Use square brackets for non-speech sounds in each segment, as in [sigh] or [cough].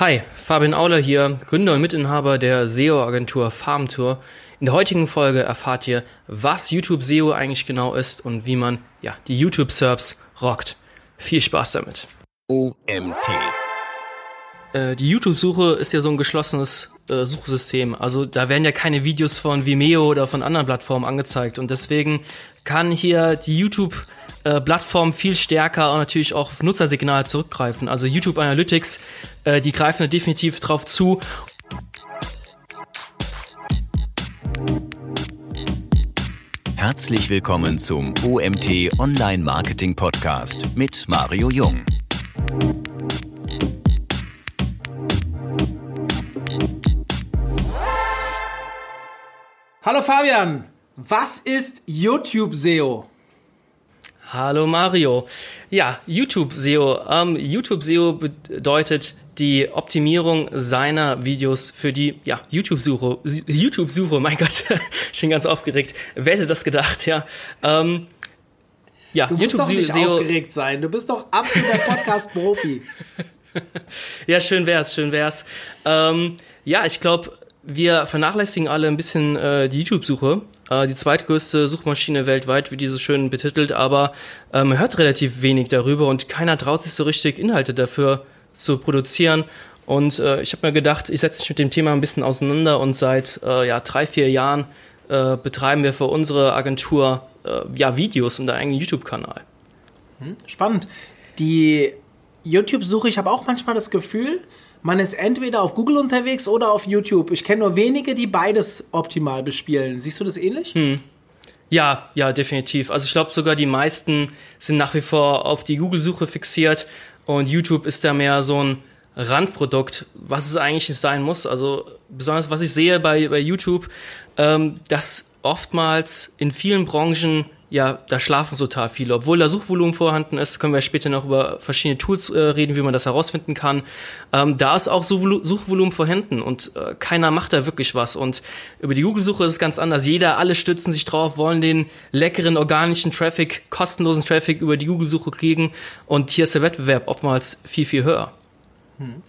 Hi, Fabian Auler hier, Gründer und Mitinhaber der SEO-Agentur FarmTour. In der heutigen Folge erfahrt ihr, was YouTube SEO eigentlich genau ist und wie man ja, die YouTube-Serbs rockt. Viel Spaß damit. OMT. Äh, die YouTube-Suche ist ja so ein geschlossenes äh, Suchsystem. Also da werden ja keine Videos von Vimeo oder von anderen Plattformen angezeigt. Und deswegen kann hier die YouTube äh, Plattform viel stärker und natürlich auch auf Nutzersignal zurückgreifen. Also YouTube Analytics, äh, die greifen da definitiv drauf zu. Herzlich willkommen zum OMT Online Marketing Podcast mit Mario Jung. Hallo Fabian, was ist YouTube SEO? Hallo Mario. Ja, YouTube SEO. Ähm, YouTube SEO bedeutet die Optimierung seiner Videos für die ja, YouTube-Suche. YouTube-Suche, mein Gott, [laughs] ich bin ganz aufgeregt. Wer hätte das gedacht, ja? Ähm, ja, du musst YouTube doch nicht SEO aufgeregt sein. Du bist doch absoluter [laughs] Podcast-Profi. ja, schön wär's, schön wär's. Ähm, ja, ich glaube, wir vernachlässigen alle ein bisschen äh, die YouTube-Suche. Äh, die zweitgrößte Suchmaschine weltweit, wie die so schön betitelt, aber äh, man hört relativ wenig darüber und keiner traut sich so richtig, Inhalte dafür zu produzieren. Und äh, ich habe mir gedacht, ich setze mich mit dem Thema ein bisschen auseinander und seit äh, ja, drei, vier Jahren äh, betreiben wir für unsere Agentur äh, ja, Videos und einen eigenen YouTube-Kanal. Hm, spannend. Die YouTube-Suche, ich habe auch manchmal das Gefühl, man ist entweder auf Google unterwegs oder auf YouTube. Ich kenne nur wenige, die beides optimal bespielen. Siehst du das ähnlich? Hm. Ja, ja, definitiv. Also ich glaube sogar die meisten sind nach wie vor auf die Google-Suche fixiert und YouTube ist da mehr so ein Randprodukt, was es eigentlich nicht sein muss. Also besonders was ich sehe bei, bei YouTube, ähm, dass oftmals in vielen Branchen ja, da schlafen total viele. Obwohl da Suchvolumen vorhanden ist, können wir später noch über verschiedene Tools äh, reden, wie man das herausfinden kann. Ähm, da ist auch Suchvolumen vorhanden und äh, keiner macht da wirklich was. Und über die Google-Suche ist es ganz anders. Jeder, alle stützen sich drauf, wollen den leckeren, organischen Traffic, kostenlosen Traffic über die Google-Suche kriegen. Und hier ist der Wettbewerb oftmals viel, viel höher. Hm.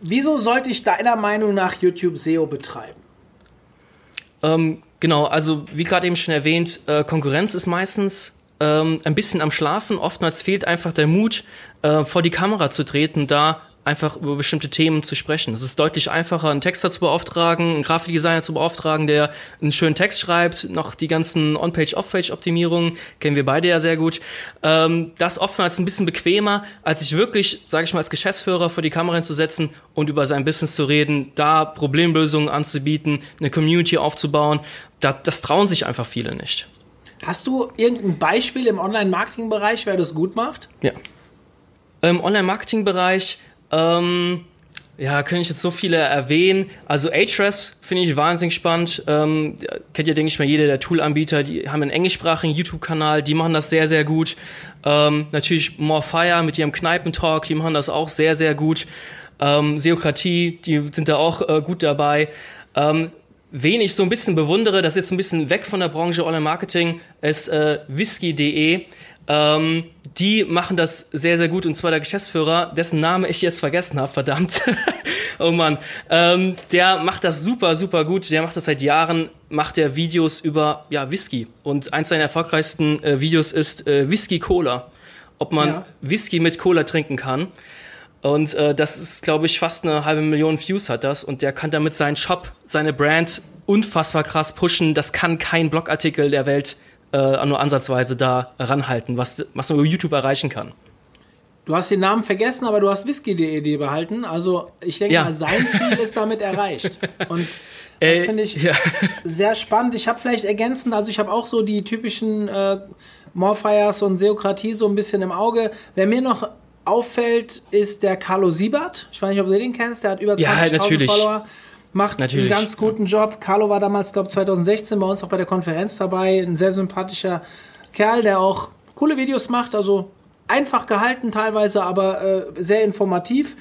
Wieso sollte ich deiner Meinung nach YouTube SEO betreiben? Ähm, Genau, also wie gerade eben schon erwähnt, äh, Konkurrenz ist meistens ähm, ein bisschen am Schlafen. Oftmals fehlt einfach der Mut, äh, vor die Kamera zu treten, da einfach über bestimmte Themen zu sprechen. Es ist deutlich einfacher, einen Texter zu beauftragen, einen Grafikdesigner zu beauftragen, der einen schönen Text schreibt, noch die ganzen On-Page, Off-Page-Optimierungen, kennen wir beide ja sehr gut. Ähm, das oftmals ein bisschen bequemer, als sich wirklich, sage ich mal, als Geschäftsführer vor die Kamera hinzusetzen und über sein Business zu reden, da Problemlösungen anzubieten, eine Community aufzubauen. Das, das trauen sich einfach viele nicht. Hast du irgendein Beispiel im Online-Marketing-Bereich, wer das gut macht? Ja. Im Online-Marketing-Bereich ähm, ja, kann ich jetzt so viele erwähnen. Also Ahrefs finde ich wahnsinnig spannend. Ähm, kennt ja, denke ich mal, jeder der Tool-Anbieter. Die haben einen englischsprachigen YouTube-Kanal, die machen das sehr, sehr gut. Ähm, natürlich Morefire mit ihrem Kneipentalk, die machen das auch sehr, sehr gut. Ähm, Seokratie, die sind da auch äh, gut dabei. Ähm, wen ich so ein bisschen bewundere, das ist jetzt ein bisschen weg von der Branche Online-Marketing, ist äh, whisky.de. Ähm, die machen das sehr, sehr gut und zwar der Geschäftsführer, dessen Name ich jetzt vergessen habe, verdammt. [laughs] oh Mann. Ähm, der macht das super, super gut. Der macht das seit Jahren, macht er Videos über ja, Whisky. Und eins seiner erfolgreichsten äh, Videos ist äh, Whisky Cola. Ob man ja. Whisky mit Cola trinken kann. Und äh, das ist, glaube ich, fast eine halbe Million Views hat das. Und der kann damit seinen Shop, seine Brand unfassbar krass pushen. Das kann kein Blogartikel der Welt äh, nur ansatzweise da ranhalten, was, was man über YouTube erreichen kann. Du hast den Namen vergessen, aber du hast whisky.de behalten. Also ich denke ja. mal, sein Ziel ist damit erreicht. [laughs] Und das finde ich ja. sehr spannend. Ich habe vielleicht ergänzend, also ich habe auch so die typischen äh, Morfires und Seokratie so ein bisschen im Auge. Wer mir noch auffällt, ist der Carlo Siebert. Ich weiß nicht, ob du den kennst. Der hat über 20.000 ja, Follower macht Natürlich. einen ganz guten Job. Carlo war damals, glaube ich, 2016 bei uns auch bei der Konferenz dabei. Ein sehr sympathischer Kerl, der auch coole Videos macht. Also einfach gehalten teilweise, aber äh, sehr informativ.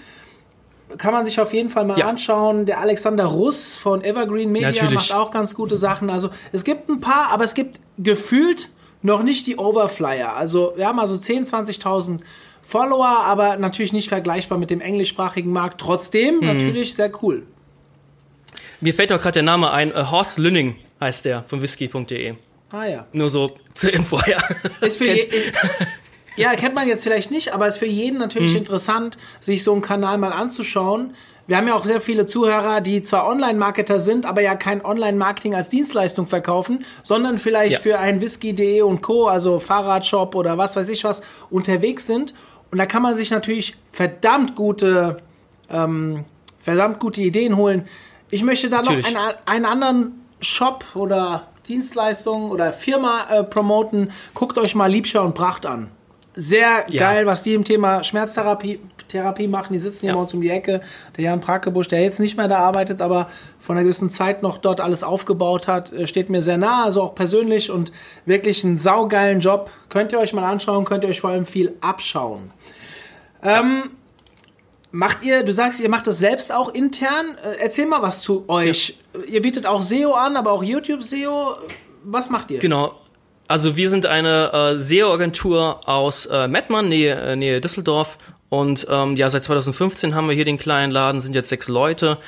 Kann man sich auf jeden Fall mal ja. anschauen. Der Alexander Russ von Evergreen Media Natürlich. macht auch ganz gute Sachen. Also es gibt ein paar, aber es gibt gefühlt noch nicht die Overflyer. Also wir haben also 10.000, 20.000 Follower, aber natürlich nicht vergleichbar mit dem englischsprachigen Markt. Trotzdem mhm. natürlich sehr cool. Mir fällt auch gerade der Name ein. Uh, Horst Lünning heißt der von whisky.de. Ah ja. Nur so zur Info, ja. Ist für [laughs] je, ja, kennt man jetzt vielleicht nicht, aber ist für jeden natürlich mhm. interessant, sich so einen Kanal mal anzuschauen. Wir haben ja auch sehr viele Zuhörer, die zwar Online-Marketer sind, aber ja kein Online-Marketing als Dienstleistung verkaufen, sondern vielleicht ja. für ein Whisky.de und Co., also Fahrradshop oder was weiß ich was, unterwegs sind. Und da kann man sich natürlich verdammt gute, ähm, verdammt gute Ideen holen. Ich möchte da noch einen, einen anderen Shop oder Dienstleistung oder Firma äh, promoten. Guckt euch mal Liebscher und Pracht an sehr ja. geil, was die im Thema Schmerztherapie Therapie machen. Die sitzen hier ja. uns um die Ecke. Der Jan Prakebusch, der jetzt nicht mehr da arbeitet, aber von einer gewissen Zeit noch dort alles aufgebaut hat, äh, steht mir sehr nah, also auch persönlich und wirklich einen saugeilen Job. Könnt ihr euch mal anschauen, könnt ihr euch vor allem viel abschauen. Ähm, macht ihr, du sagst, ihr macht das selbst auch intern. Äh, erzähl mal was zu euch. Ja. Ihr bietet auch SEO an, aber auch YouTube SEO. Was macht ihr? Genau, also wir sind eine äh, SEO-Agentur aus äh, Mettmann, Nähe, äh, Nähe Düsseldorf. Und ähm, ja, seit 2015 haben wir hier den kleinen Laden, sind jetzt sechs Leute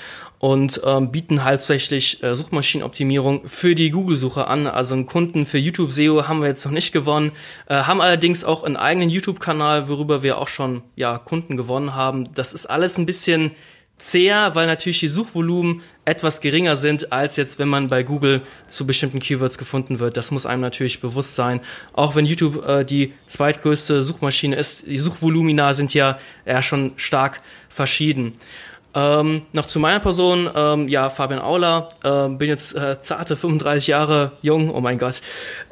und ähm, bieten hauptsächlich äh, Suchmaschinenoptimierung für die Google-Suche an. Also einen Kunden für YouTube SEO haben wir jetzt noch nicht gewonnen, äh, haben allerdings auch einen eigenen YouTube-Kanal, worüber wir auch schon ja Kunden gewonnen haben. Das ist alles ein bisschen zäher, weil natürlich die Suchvolumen etwas geringer sind, als jetzt, wenn man bei Google zu bestimmten Keywords gefunden wird. Das muss einem natürlich bewusst sein. Auch wenn YouTube äh, die zweitgrößte Suchmaschine ist, die Suchvolumina sind ja eher schon stark verschieden. Ähm, noch zu meiner Person, ähm, ja, Fabian Auler, äh, bin jetzt äh, zarte 35 Jahre jung, oh mein Gott.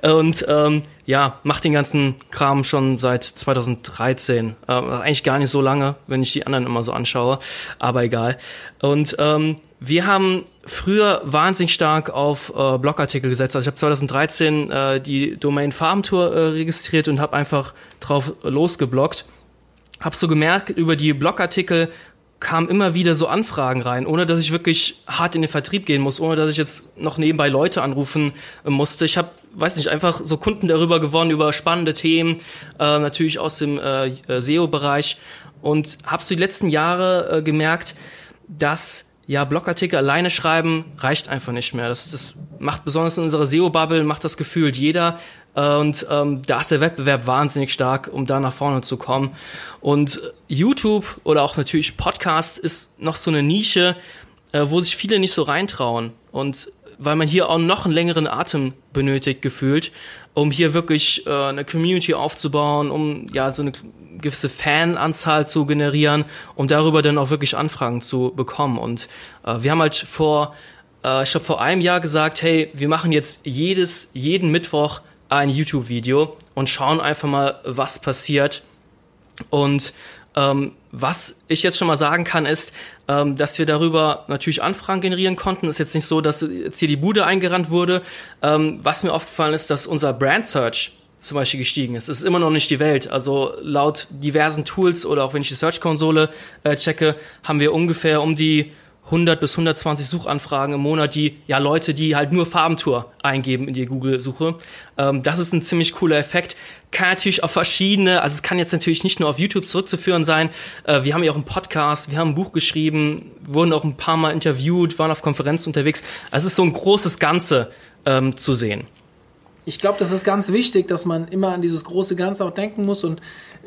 Und ähm, ja, mach den ganzen Kram schon seit 2013. Äh, eigentlich gar nicht so lange, wenn ich die anderen immer so anschaue, aber egal. Und ähm, wir haben früher wahnsinnig stark auf äh, Blogartikel gesetzt. Also ich habe 2013 äh, die Domain Farmtour äh, registriert und habe einfach drauf losgeblockt. Hab so gemerkt, über die Blogartikel kamen immer wieder so Anfragen rein, ohne dass ich wirklich hart in den Vertrieb gehen muss, ohne dass ich jetzt noch nebenbei Leute anrufen äh, musste. Ich habe, weiß nicht, einfach so Kunden darüber gewonnen, über spannende Themen, äh, natürlich aus dem äh, äh SEO-Bereich und habe so die letzten Jahre äh, gemerkt, dass ja, Blogartikel alleine schreiben reicht einfach nicht mehr. Das, das macht besonders in unserer SEO-Bubble, macht das gefühlt jeder. Und ähm, da ist der Wettbewerb wahnsinnig stark, um da nach vorne zu kommen. Und YouTube oder auch natürlich Podcast ist noch so eine Nische, äh, wo sich viele nicht so reintrauen. Und weil man hier auch noch einen längeren Atem benötigt, gefühlt, um hier wirklich äh, eine Community aufzubauen, um ja so eine gewisse Fananzahl zu generieren, um darüber dann auch wirklich Anfragen zu bekommen. Und äh, wir haben halt vor, äh, ich glaube vor einem Jahr gesagt, hey, wir machen jetzt jedes, jeden Mittwoch ein YouTube-Video und schauen einfach mal, was passiert. Und ähm, was ich jetzt schon mal sagen kann, ist, ähm, dass wir darüber natürlich Anfragen generieren konnten. Ist jetzt nicht so, dass jetzt hier die Bude eingerannt wurde. Ähm, was mir aufgefallen ist, dass unser Brand Search zum Beispiel gestiegen ist. Es ist immer noch nicht die Welt. Also laut diversen Tools oder auch wenn ich die Search-Konsole äh, checke, haben wir ungefähr um die 100 bis 120 Suchanfragen im Monat, die ja Leute, die halt nur Farbentour eingeben in die Google-Suche. Ähm, das ist ein ziemlich cooler Effekt. Kann natürlich auf verschiedene, also es kann jetzt natürlich nicht nur auf YouTube zurückzuführen sein. Äh, wir haben ja auch einen Podcast, wir haben ein Buch geschrieben, wurden auch ein paar Mal interviewt, waren auf Konferenzen unterwegs. Also es ist so ein großes Ganze ähm, zu sehen ich glaube, das ist ganz wichtig, dass man immer an dieses große Ganze auch denken muss. Und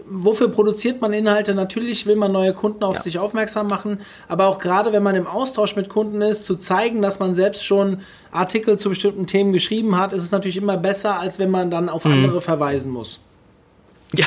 wofür produziert man Inhalte? Natürlich will man neue Kunden auf ja. sich aufmerksam machen, aber auch gerade wenn man im Austausch mit Kunden ist, zu zeigen, dass man selbst schon Artikel zu bestimmten Themen geschrieben hat, ist es natürlich immer besser, als wenn man dann auf mhm. andere verweisen muss. [laughs] Ja,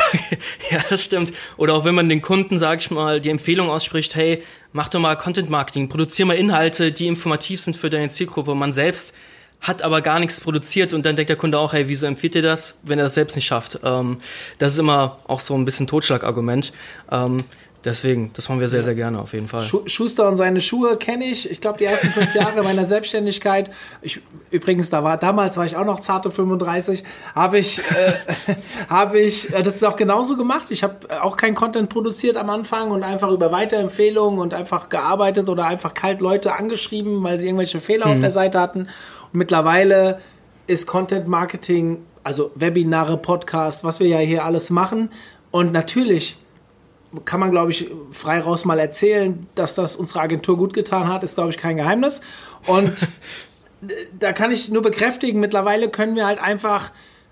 ja, das stimmt. Oder auch wenn man den Kunden, sag ich mal, die Empfehlung ausspricht, hey, mach doch mal Content Marketing, produziere mal Inhalte, die informativ sind für deine Zielgruppe. Man selbst hat aber gar nichts produziert und dann denkt der Kunde auch, hey, wieso empfiehlt ihr das, wenn er das selbst nicht schafft? Ähm, das ist immer auch so ein bisschen Totschlagargument. Ähm, Deswegen, das machen wir sehr, sehr gerne auf jeden Fall. Schuster und seine Schuhe kenne ich. Ich glaube, die ersten fünf Jahre meiner Selbstständigkeit. Ich, übrigens, da war, damals war ich auch noch zarte 35. Habe ich, äh, [laughs] habe ich äh, das ist auch genauso gemacht. Ich habe auch kein Content produziert am Anfang und einfach über Weiterempfehlungen und einfach gearbeitet oder einfach kalt Leute angeschrieben, weil sie irgendwelche Fehler mhm. auf der Seite hatten. Und mittlerweile ist Content Marketing also Webinare, Podcast, was wir ja hier alles machen. Und natürlich kann man, glaube ich, frei raus mal erzählen, dass das unsere Agentur gut getan hat, ist, glaube ich, kein Geheimnis. Und [laughs] da kann ich nur bekräftigen, mittlerweile können wir halt einfach,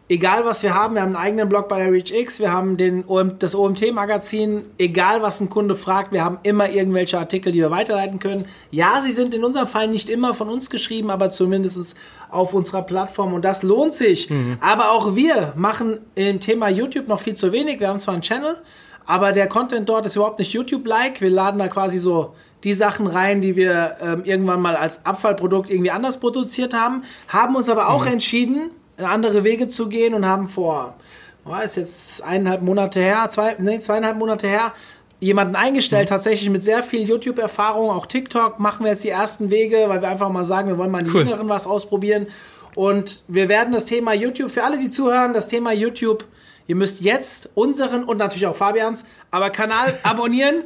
egal was wir haben, wir haben einen eigenen Blog bei der ReachX, wir haben den das OMT-Magazin, egal was ein Kunde fragt, wir haben immer irgendwelche Artikel, die wir weiterleiten können. Ja, sie sind in unserem Fall nicht immer von uns geschrieben, aber zumindest auf unserer Plattform und das lohnt sich. Mhm. Aber auch wir machen im Thema YouTube noch viel zu wenig. Wir haben zwar einen Channel, aber der Content dort ist überhaupt nicht YouTube-like. Wir laden da quasi so die Sachen rein, die wir ähm, irgendwann mal als Abfallprodukt irgendwie anders produziert haben, haben uns aber auch mhm. entschieden, andere Wege zu gehen und haben vor, oh, ist jetzt eineinhalb Monate her, zwei, nee, zweieinhalb Monate her, jemanden eingestellt, mhm. tatsächlich mit sehr viel YouTube-Erfahrung, auch TikTok machen wir jetzt die ersten Wege, weil wir einfach mal sagen, wir wollen mal die cool. Jüngeren was ausprobieren. Und wir werden das Thema YouTube, für alle, die zuhören, das Thema YouTube, ihr müsst jetzt unseren und natürlich auch Fabians, aber Kanal [laughs] abonnieren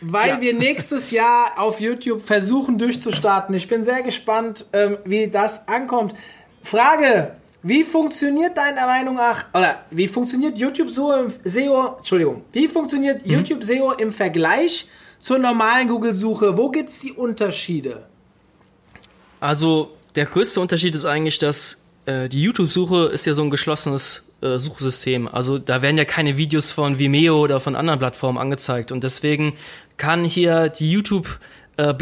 weil ja. wir nächstes Jahr auf YouTube versuchen durchzustarten. Ich bin sehr gespannt, ähm, wie das ankommt. Frage: Wie funktioniert deiner Meinung nach, oder wie funktioniert YouTube so im SEO, Entschuldigung, wie funktioniert mhm. YouTube SEO im Vergleich zur normalen Google-Suche? Wo gibt es die Unterschiede? Also, der größte Unterschied ist eigentlich, dass äh, die YouTube-Suche ist ja so ein geschlossenes äh, Suchsystem. Also da werden ja keine Videos von Vimeo oder von anderen Plattformen angezeigt. Und deswegen kann hier die YouTube äh,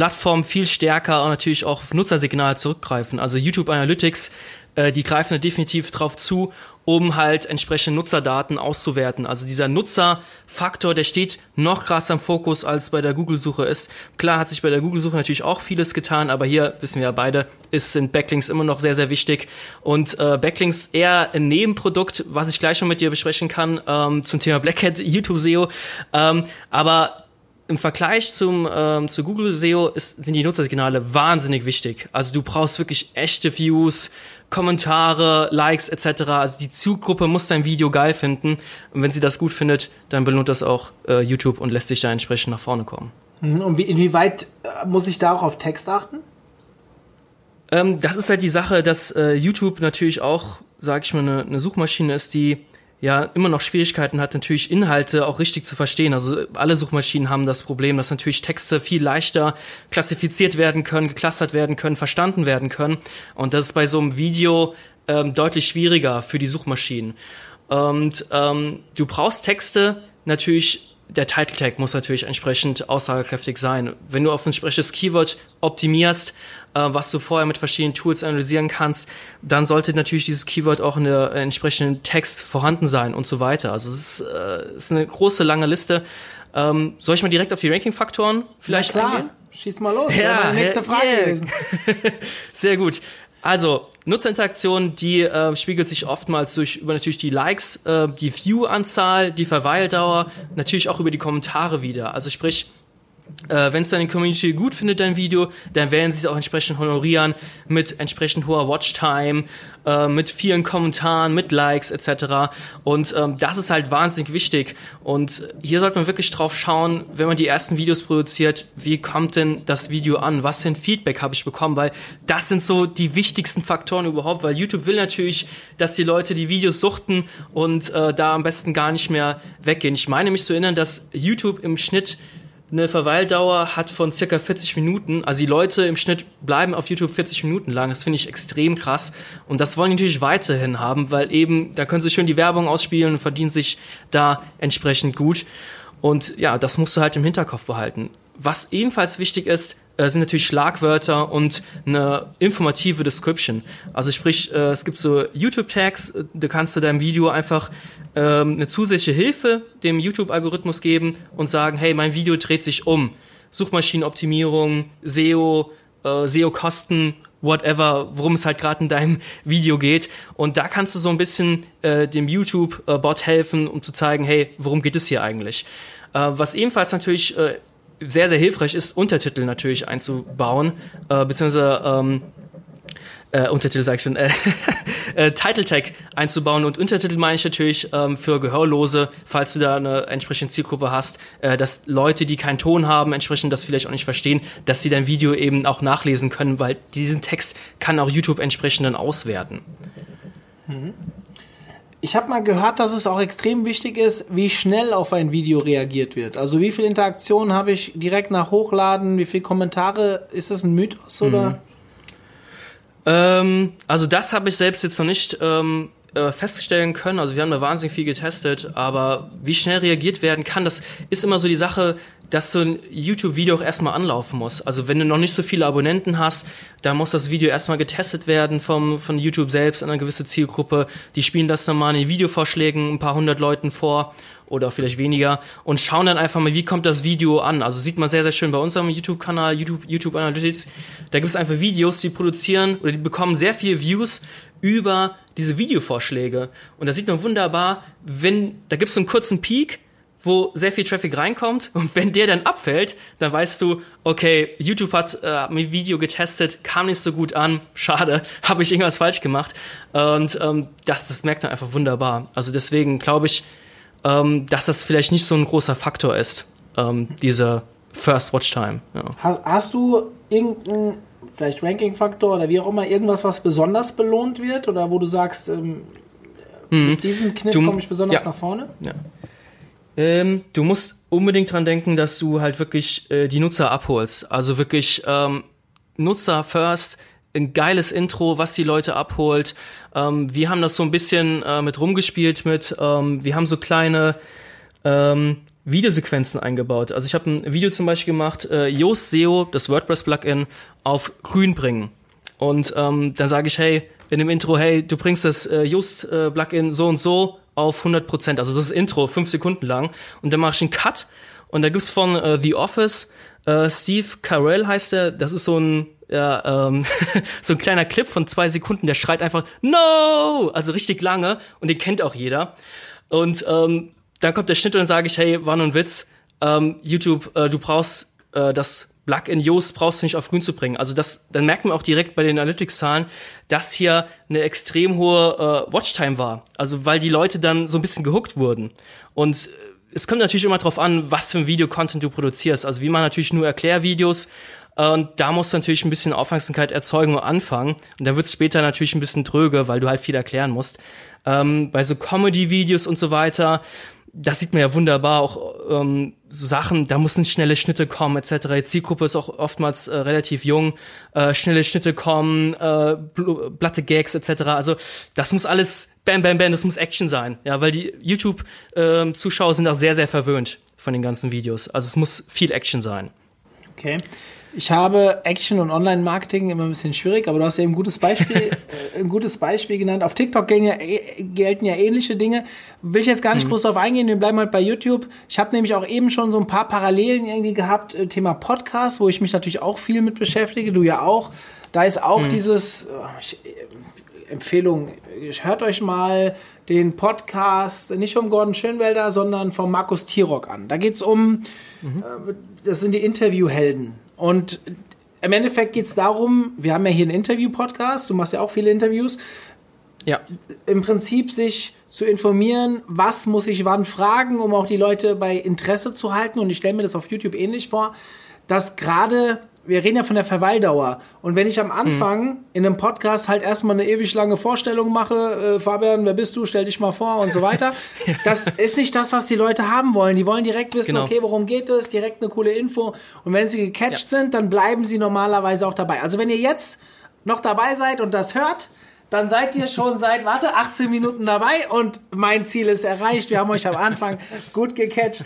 viel stärker und natürlich auch auf Nutzersignal zurückgreifen. Also YouTube Analytics, äh, die greifen da definitiv drauf zu um halt entsprechende Nutzerdaten auszuwerten. Also dieser Nutzerfaktor, der steht noch krasser im Fokus, als bei der Google-Suche ist. Klar hat sich bei der Google-Suche natürlich auch vieles getan, aber hier wissen wir ja beide, ist, sind Backlinks immer noch sehr, sehr wichtig. Und äh, Backlinks eher ein Nebenprodukt, was ich gleich noch mit dir besprechen kann, ähm, zum Thema Black Hat [laughs] YouTube SEO. Ähm, aber im Vergleich zum ähm, zu Google SEO ist, sind die Nutzersignale wahnsinnig wichtig. Also du brauchst wirklich echte Views, Kommentare, Likes etc. Also die Zielgruppe muss dein Video geil finden und wenn sie das gut findet, dann belohnt das auch äh, YouTube und lässt dich da entsprechend nach vorne kommen. Mhm, und wie, inwieweit äh, muss ich da auch auf Text achten? Ähm, das ist halt die Sache, dass äh, YouTube natürlich auch, sag ich mal, eine, eine Suchmaschine ist, die ja immer noch Schwierigkeiten hat, natürlich Inhalte auch richtig zu verstehen. Also alle Suchmaschinen haben das Problem, dass natürlich Texte viel leichter klassifiziert werden können, geclustert werden können, verstanden werden können. Und das ist bei so einem Video ähm, deutlich schwieriger für die Suchmaschinen. Und ähm, du brauchst Texte natürlich der Title Tag muss natürlich entsprechend aussagekräftig sein. Wenn du auf ein entsprechendes Keyword optimierst, was du vorher mit verschiedenen Tools analysieren kannst, dann sollte natürlich dieses Keyword auch in der äh, entsprechenden Text vorhanden sein und so weiter. Also es ist, äh, ist eine große, lange Liste. Ähm, soll ich mal direkt auf die Ranking-Faktoren vielleicht Na klar. eingehen? Schieß mal los. [laughs] Ja, nächste Frage yeah. gewesen. [laughs] Sehr gut. Also, Nutzerinteraktion, die äh, spiegelt sich oftmals durch über natürlich die Likes, äh, die View-Anzahl, die Verweildauer, natürlich auch über die Kommentare wieder. Also sprich, äh, Wenn es deine Community gut findet, dein Video, dann werden sie es auch entsprechend honorieren mit entsprechend hoher Watchtime, äh, mit vielen Kommentaren, mit Likes etc. Und ähm, das ist halt wahnsinnig wichtig. Und hier sollte man wirklich drauf schauen, wenn man die ersten Videos produziert, wie kommt denn das Video an? Was für ein Feedback habe ich bekommen? Weil das sind so die wichtigsten Faktoren überhaupt, weil YouTube will natürlich, dass die Leute die Videos suchten und äh, da am besten gar nicht mehr weggehen. Ich meine mich zu erinnern, dass YouTube im Schnitt eine Verweildauer hat von circa 40 Minuten. Also die Leute im Schnitt bleiben auf YouTube 40 Minuten lang. Das finde ich extrem krass. Und das wollen die natürlich weiterhin haben, weil eben, da können sie schön die Werbung ausspielen und verdienen sich da entsprechend gut. Und ja, das musst du halt im Hinterkopf behalten. Was ebenfalls wichtig ist, äh, sind natürlich Schlagwörter und eine informative Description. Also sprich, äh, es gibt so YouTube-Tags, äh, da kannst du deinem Video einfach ähm, eine zusätzliche Hilfe dem YouTube-Algorithmus geben und sagen, hey, mein Video dreht sich um Suchmaschinenoptimierung, SEO, äh, SEO-Kosten, whatever, worum es halt gerade in deinem [laughs] Video geht. Und da kannst du so ein bisschen äh, dem YouTube-Bot helfen, um zu zeigen, hey, worum geht es hier eigentlich? Äh, was ebenfalls natürlich äh, sehr, sehr hilfreich ist, Untertitel natürlich einzubauen, äh, beziehungsweise ähm, äh, Untertitel sag ich schon, [laughs] äh, äh, Title Tag einzubauen und Untertitel meine ich natürlich ähm, für Gehörlose, falls du da eine entsprechende Zielgruppe hast, äh, dass Leute, die keinen Ton haben, entsprechend das vielleicht auch nicht verstehen, dass sie dein Video eben auch nachlesen können, weil diesen Text kann auch YouTube entsprechend dann auswerten. Mhm. ich habe mal gehört, dass es auch extrem wichtig ist, wie schnell auf ein Video reagiert wird. Also wie viele Interaktionen habe ich direkt nach Hochladen, wie viele Kommentare, ist das ein Mythos oder? Ähm, also das habe ich selbst jetzt noch nicht ähm, äh, feststellen können. Also wir haben da wahnsinnig viel getestet, aber wie schnell reagiert werden kann, das ist immer so die Sache, dass so ein YouTube-Video auch erstmal anlaufen muss. Also wenn du noch nicht so viele Abonnenten hast, da muss das Video erstmal getestet werden vom, von YouTube selbst an eine gewisse Zielgruppe. Die spielen das dann mal in den Videovorschlägen ein paar hundert Leuten vor oder vielleicht weniger und schauen dann einfach mal, wie kommt das Video an. Also sieht man sehr, sehr schön bei unserem YouTube-Kanal, YouTube, YouTube Analytics. Da gibt es einfach Videos, die produzieren oder die bekommen sehr viele Views über diese Videovorschläge. Und da sieht man wunderbar, wenn, da gibt es so einen kurzen Peak, wo sehr viel Traffic reinkommt [laughs] und wenn der dann abfällt, dann weißt du, okay, YouTube hat äh, mein Video getestet, kam nicht so gut an, schade, [laughs] habe ich irgendwas falsch gemacht und ähm, das, das merkt man einfach wunderbar. Also deswegen glaube ich, ähm, dass das vielleicht nicht so ein großer Faktor ist, ähm, diese First Watch Time. Ja. Hast, hast du irgendeinen vielleicht Ranking-Faktor oder wie auch immer, irgendwas, was besonders belohnt wird oder wo du sagst, ähm, mhm. mit diesem Kniff komme ich besonders ja. nach vorne? Ja. Ähm, du musst unbedingt dran denken, dass du halt wirklich äh, die Nutzer abholst. Also wirklich ähm, Nutzer first, ein geiles Intro, was die Leute abholt. Ähm, wir haben das so ein bisschen äh, mit rumgespielt mit, ähm, wir haben so kleine ähm, Videosequenzen eingebaut. Also ich habe ein Video zum Beispiel gemacht, äh, Yoast SEO, das WordPress-Plugin, auf grün bringen. Und ähm, dann sage ich, hey, in dem Intro, hey, du bringst das äh, Yoast-Plugin äh, so und so auf 100 Prozent. Also das ist Intro, fünf Sekunden lang. Und dann mache ich einen Cut und da gibt's von äh, The Office äh, Steve Carell heißt er. Das ist so ein ja, ähm, [laughs] so ein kleiner Clip von zwei Sekunden. Der schreit einfach No, also richtig lange und den kennt auch jeder. Und ähm, dann kommt der Schnitt und dann sage ich, hey, war nur ein Witz. Ähm, YouTube, äh, du brauchst äh, das Plugin Yoast brauchst du nicht auf grün zu bringen. Also das, dann merkt man auch direkt bei den Analytics-Zahlen, dass hier eine extrem hohe äh, Watchtime war. Also weil die Leute dann so ein bisschen gehuckt wurden. Und äh, es kommt natürlich immer darauf an, was für ein Video-Content du produzierst. Also wie man natürlich nur Erklärvideos und da musst du natürlich ein bisschen Aufmerksamkeit erzeugen und anfangen. Und dann wird es später natürlich ein bisschen dröge, weil du halt viel erklären musst. Ähm, bei so Comedy-Videos und so weiter, das sieht man ja wunderbar, auch ähm, so Sachen, da müssen schnelle Schnitte kommen, etc. Die Zielgruppe ist auch oftmals äh, relativ jung, äh, schnelle Schnitte kommen, äh, platte Gags, etc. Also das muss alles bam, bam, bam, das muss Action sein, ja, weil die YouTube-Zuschauer ähm, sind auch sehr, sehr verwöhnt von den ganzen Videos. Also es muss viel Action sein. Okay. Ich habe Action und Online-Marketing immer ein bisschen schwierig, aber du hast ja ein gutes Beispiel, [laughs] äh, ein gutes Beispiel genannt. Auf TikTok gelten ja, äh, gelten ja ähnliche Dinge. Will ich jetzt gar nicht mhm. groß darauf eingehen, wir bleiben halt bei YouTube. Ich habe nämlich auch eben schon so ein paar Parallelen irgendwie gehabt, äh, Thema Podcast, wo ich mich natürlich auch viel mit beschäftige, du ja auch. Da ist auch mhm. dieses, ich, Empfehlung, hört euch mal den Podcast nicht vom Gordon Schönwelder, sondern vom Markus Tirock an. Da geht es um, mhm. das sind die Interviewhelden. Und im Endeffekt geht es darum, wir haben ja hier einen Interview-Podcast, du machst ja auch viele Interviews. Ja. Im Prinzip sich zu informieren, was muss ich wann fragen, um auch die Leute bei Interesse zu halten. Und ich stelle mir das auf YouTube ähnlich vor, dass gerade wir reden ja von der Verweildauer. Und wenn ich am Anfang mhm. in einem Podcast halt erstmal eine ewig lange Vorstellung mache, äh, Fabian, wer bist du, stell dich mal vor und so weiter, [laughs] ja. das ist nicht das, was die Leute haben wollen. Die wollen direkt wissen, genau. okay, worum geht es, direkt eine coole Info. Und wenn sie gecatcht ja. sind, dann bleiben sie normalerweise auch dabei. Also wenn ihr jetzt noch dabei seid und das hört, dann seid ihr schon seit, warte, 18 Minuten dabei und mein Ziel ist erreicht. Wir haben euch am Anfang gut gecatcht.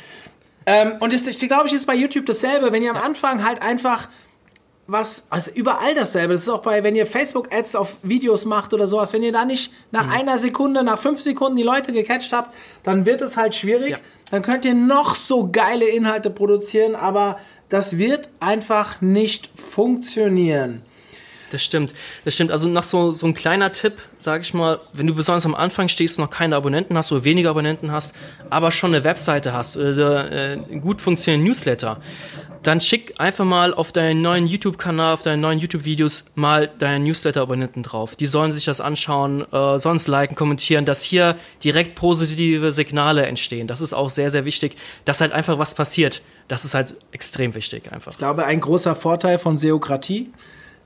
Ähm, und ich, ich glaube, ich ist bei YouTube dasselbe. Wenn ihr am Anfang halt einfach was, also überall dasselbe. Das ist auch bei, wenn ihr Facebook-Ads auf Videos macht oder sowas, wenn ihr da nicht nach mhm. einer Sekunde, nach fünf Sekunden die Leute gecatcht habt, dann wird es halt schwierig. Ja. Dann könnt ihr noch so geile Inhalte produzieren, aber das wird einfach nicht funktionieren. Das stimmt, das stimmt. Also nach so, so ein kleiner Tipp, sage ich mal, wenn du besonders am Anfang stehst, noch keine Abonnenten hast oder weniger Abonnenten hast, aber schon eine Webseite hast oder äh, gut funktionierenden Newsletter, dann schick einfach mal auf deinen neuen YouTube-Kanal, auf deinen neuen YouTube-Videos mal deinen Newsletter-Abonnenten drauf. Die sollen sich das anschauen, äh, sonst liken, kommentieren, dass hier direkt positive Signale entstehen. Das ist auch sehr, sehr wichtig, dass halt einfach was passiert. Das ist halt extrem wichtig einfach. Ich glaube, ein großer Vorteil von Seokratie,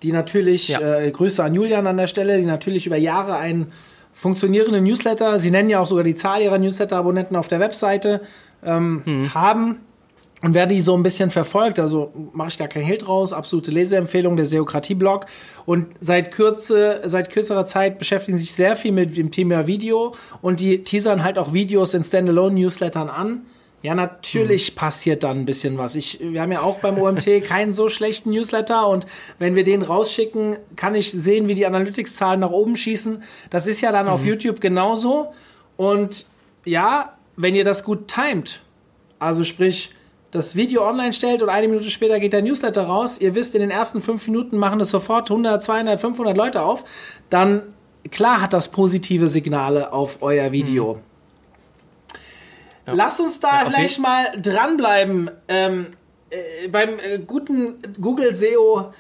die natürlich, ja. äh, Grüße an Julian an der Stelle, die natürlich über Jahre ein funktionierende Newsletter, sie nennen ja auch sogar die Zahl ihrer Newsletter-Abonnenten auf der Webseite, ähm, hm. haben und wer die so ein bisschen verfolgt, also mache ich gar keinen Hehl draus, absolute Leseempfehlung, der Seokratie-Blog. Und seit, Kürze, seit kürzerer Zeit beschäftigen sich sehr viel mit dem Thema Video und die teasern halt auch Videos in Standalone-Newslettern an. Ja, natürlich mhm. passiert dann ein bisschen was. Ich, wir haben ja auch beim OMT [laughs] keinen so schlechten Newsletter und wenn wir den rausschicken, kann ich sehen, wie die Analytics-Zahlen nach oben schießen. Das ist ja dann mhm. auf YouTube genauso. Und ja, wenn ihr das gut timet, also sprich, das Video online stellt und eine Minute später geht der Newsletter raus, ihr wisst, in den ersten fünf Minuten machen es sofort 100, 200, 500 Leute auf, dann klar hat das positive Signale auf euer Video. Mhm. Ja. Lasst uns da ja, vielleicht mal dranbleiben. Ähm, äh, beim äh, guten Google SEO,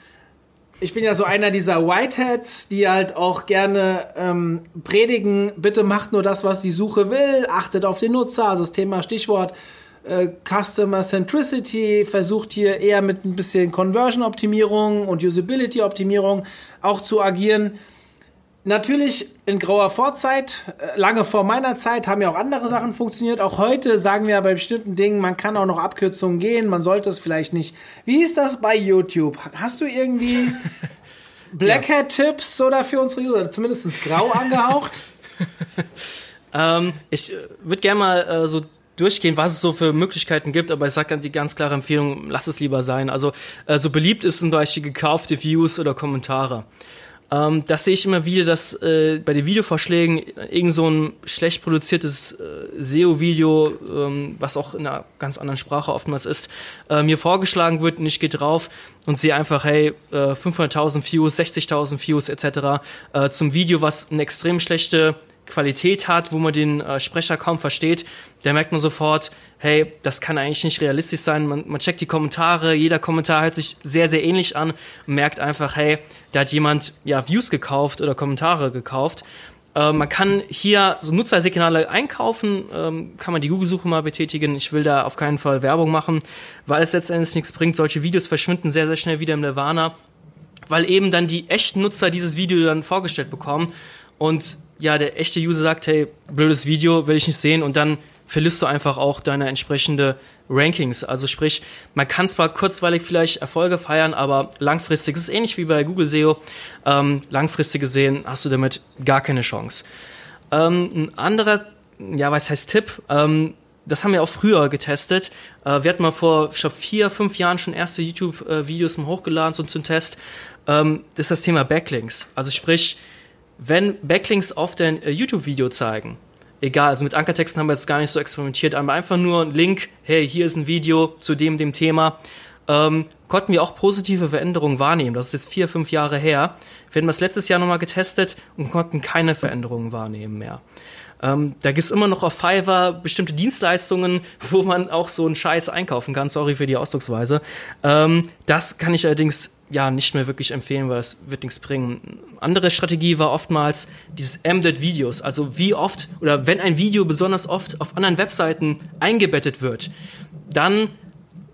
ich bin ja so einer dieser Whiteheads, die halt auch gerne ähm, predigen, bitte macht nur das, was die Suche will, achtet auf den Nutzer, also das Thema Stichwort äh, Customer Centricity, versucht hier eher mit ein bisschen Conversion-Optimierung und Usability-Optimierung auch zu agieren. Natürlich in grauer Vorzeit, äh, lange vor meiner Zeit, haben ja auch andere Sachen funktioniert. Auch heute sagen wir bei bestimmten Dingen, man kann auch noch Abkürzungen gehen, man sollte es vielleicht nicht. Wie ist das bei YouTube? Hast du irgendwie [laughs] Blackhead-Tipps oder für unsere User? Zumindest grau angehaucht? [laughs] ähm, ich äh, würde gerne mal äh, so durchgehen, was es so für Möglichkeiten gibt, aber ich sage die ganz klare Empfehlung, lass es lieber sein. Also äh, so beliebt ist zum Beispiel gekaufte Views oder Kommentare. Ähm, das sehe ich immer wieder, dass äh, bei den Videovorschlägen irgend so ein schlecht produziertes äh, SEO-Video, ähm, was auch in einer ganz anderen Sprache oftmals ist, äh, mir vorgeschlagen wird und ich gehe drauf und sehe einfach, hey, äh, 500.000 Views, 60.000 Views etc. Äh, zum Video, was eine extrem schlechte Qualität hat, wo man den äh, Sprecher kaum versteht, da merkt man sofort, hey, das kann eigentlich nicht realistisch sein. Man, man checkt die Kommentare, jeder Kommentar hört sich sehr, sehr ähnlich an und merkt einfach, hey, da hat jemand ja Views gekauft oder Kommentare gekauft. Äh, man kann hier so Nutzersignale einkaufen, ähm, kann man die Google-Suche mal betätigen. Ich will da auf keinen Fall Werbung machen, weil es letztendlich nichts bringt. Solche Videos verschwinden sehr, sehr schnell wieder im Nirvana, weil eben dann die echten Nutzer dieses Video dann vorgestellt bekommen und ja, der echte User sagt, hey, blödes Video, will ich nicht sehen und dann verlierst du einfach auch deine entsprechende Rankings. Also sprich, man kann zwar kurzweilig vielleicht Erfolge feiern, aber langfristig, es ist ähnlich wie bei Google SEO, ähm, langfristig gesehen hast du damit gar keine Chance. Ähm, ein anderer, ja, was heißt Tipp? Ähm, das haben wir auch früher getestet. Äh, wir hatten mal vor, ich glaube, vier, fünf Jahren schon erste YouTube-Videos mal hochgeladen, so zum Test. Ähm, das ist das Thema Backlinks. Also sprich, wenn Backlinks auf dein äh, YouTube-Video zeigen, egal, also mit Ankertexten haben wir jetzt gar nicht so experimentiert, aber einfach nur ein Link, hey, hier ist ein Video zu dem, dem Thema, ähm, konnten wir auch positive Veränderungen wahrnehmen. Das ist jetzt vier, fünf Jahre her. Wir haben das letztes Jahr nochmal getestet und konnten keine Veränderungen wahrnehmen mehr. Ähm, da gibt es immer noch auf Fiverr bestimmte Dienstleistungen, wo man auch so einen Scheiß einkaufen kann. Sorry für die Ausdrucksweise. Ähm, das kann ich allerdings ja nicht mehr wirklich empfehlen, weil es wird nichts bringen. Andere Strategie war oftmals dieses Embedded Videos, also wie oft oder wenn ein Video besonders oft auf anderen Webseiten eingebettet wird, dann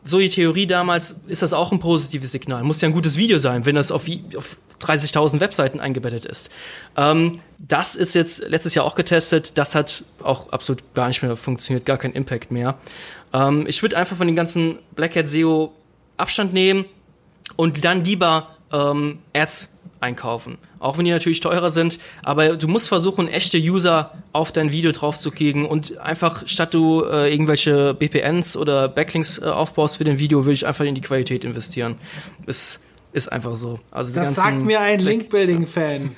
so die Theorie damals ist das auch ein positives Signal. Muss ja ein gutes Video sein, wenn das auf, auf 30.000 Webseiten eingebettet ist. Ähm, das ist jetzt letztes Jahr auch getestet. Das hat auch absolut gar nicht mehr funktioniert, gar keinen Impact mehr. Ähm, ich würde einfach von den ganzen Black Hat SEO Abstand nehmen und dann lieber ähm, Ads einkaufen. Auch wenn die natürlich teurer sind, aber du musst versuchen, echte User auf dein Video draufzukriegen und einfach, statt du äh, irgendwelche BPNs oder Backlinks äh, aufbaust für den Video, will ich einfach in die Qualität investieren. Ist, ist einfach so. Also das sagt mir ein Link-Building-Fan.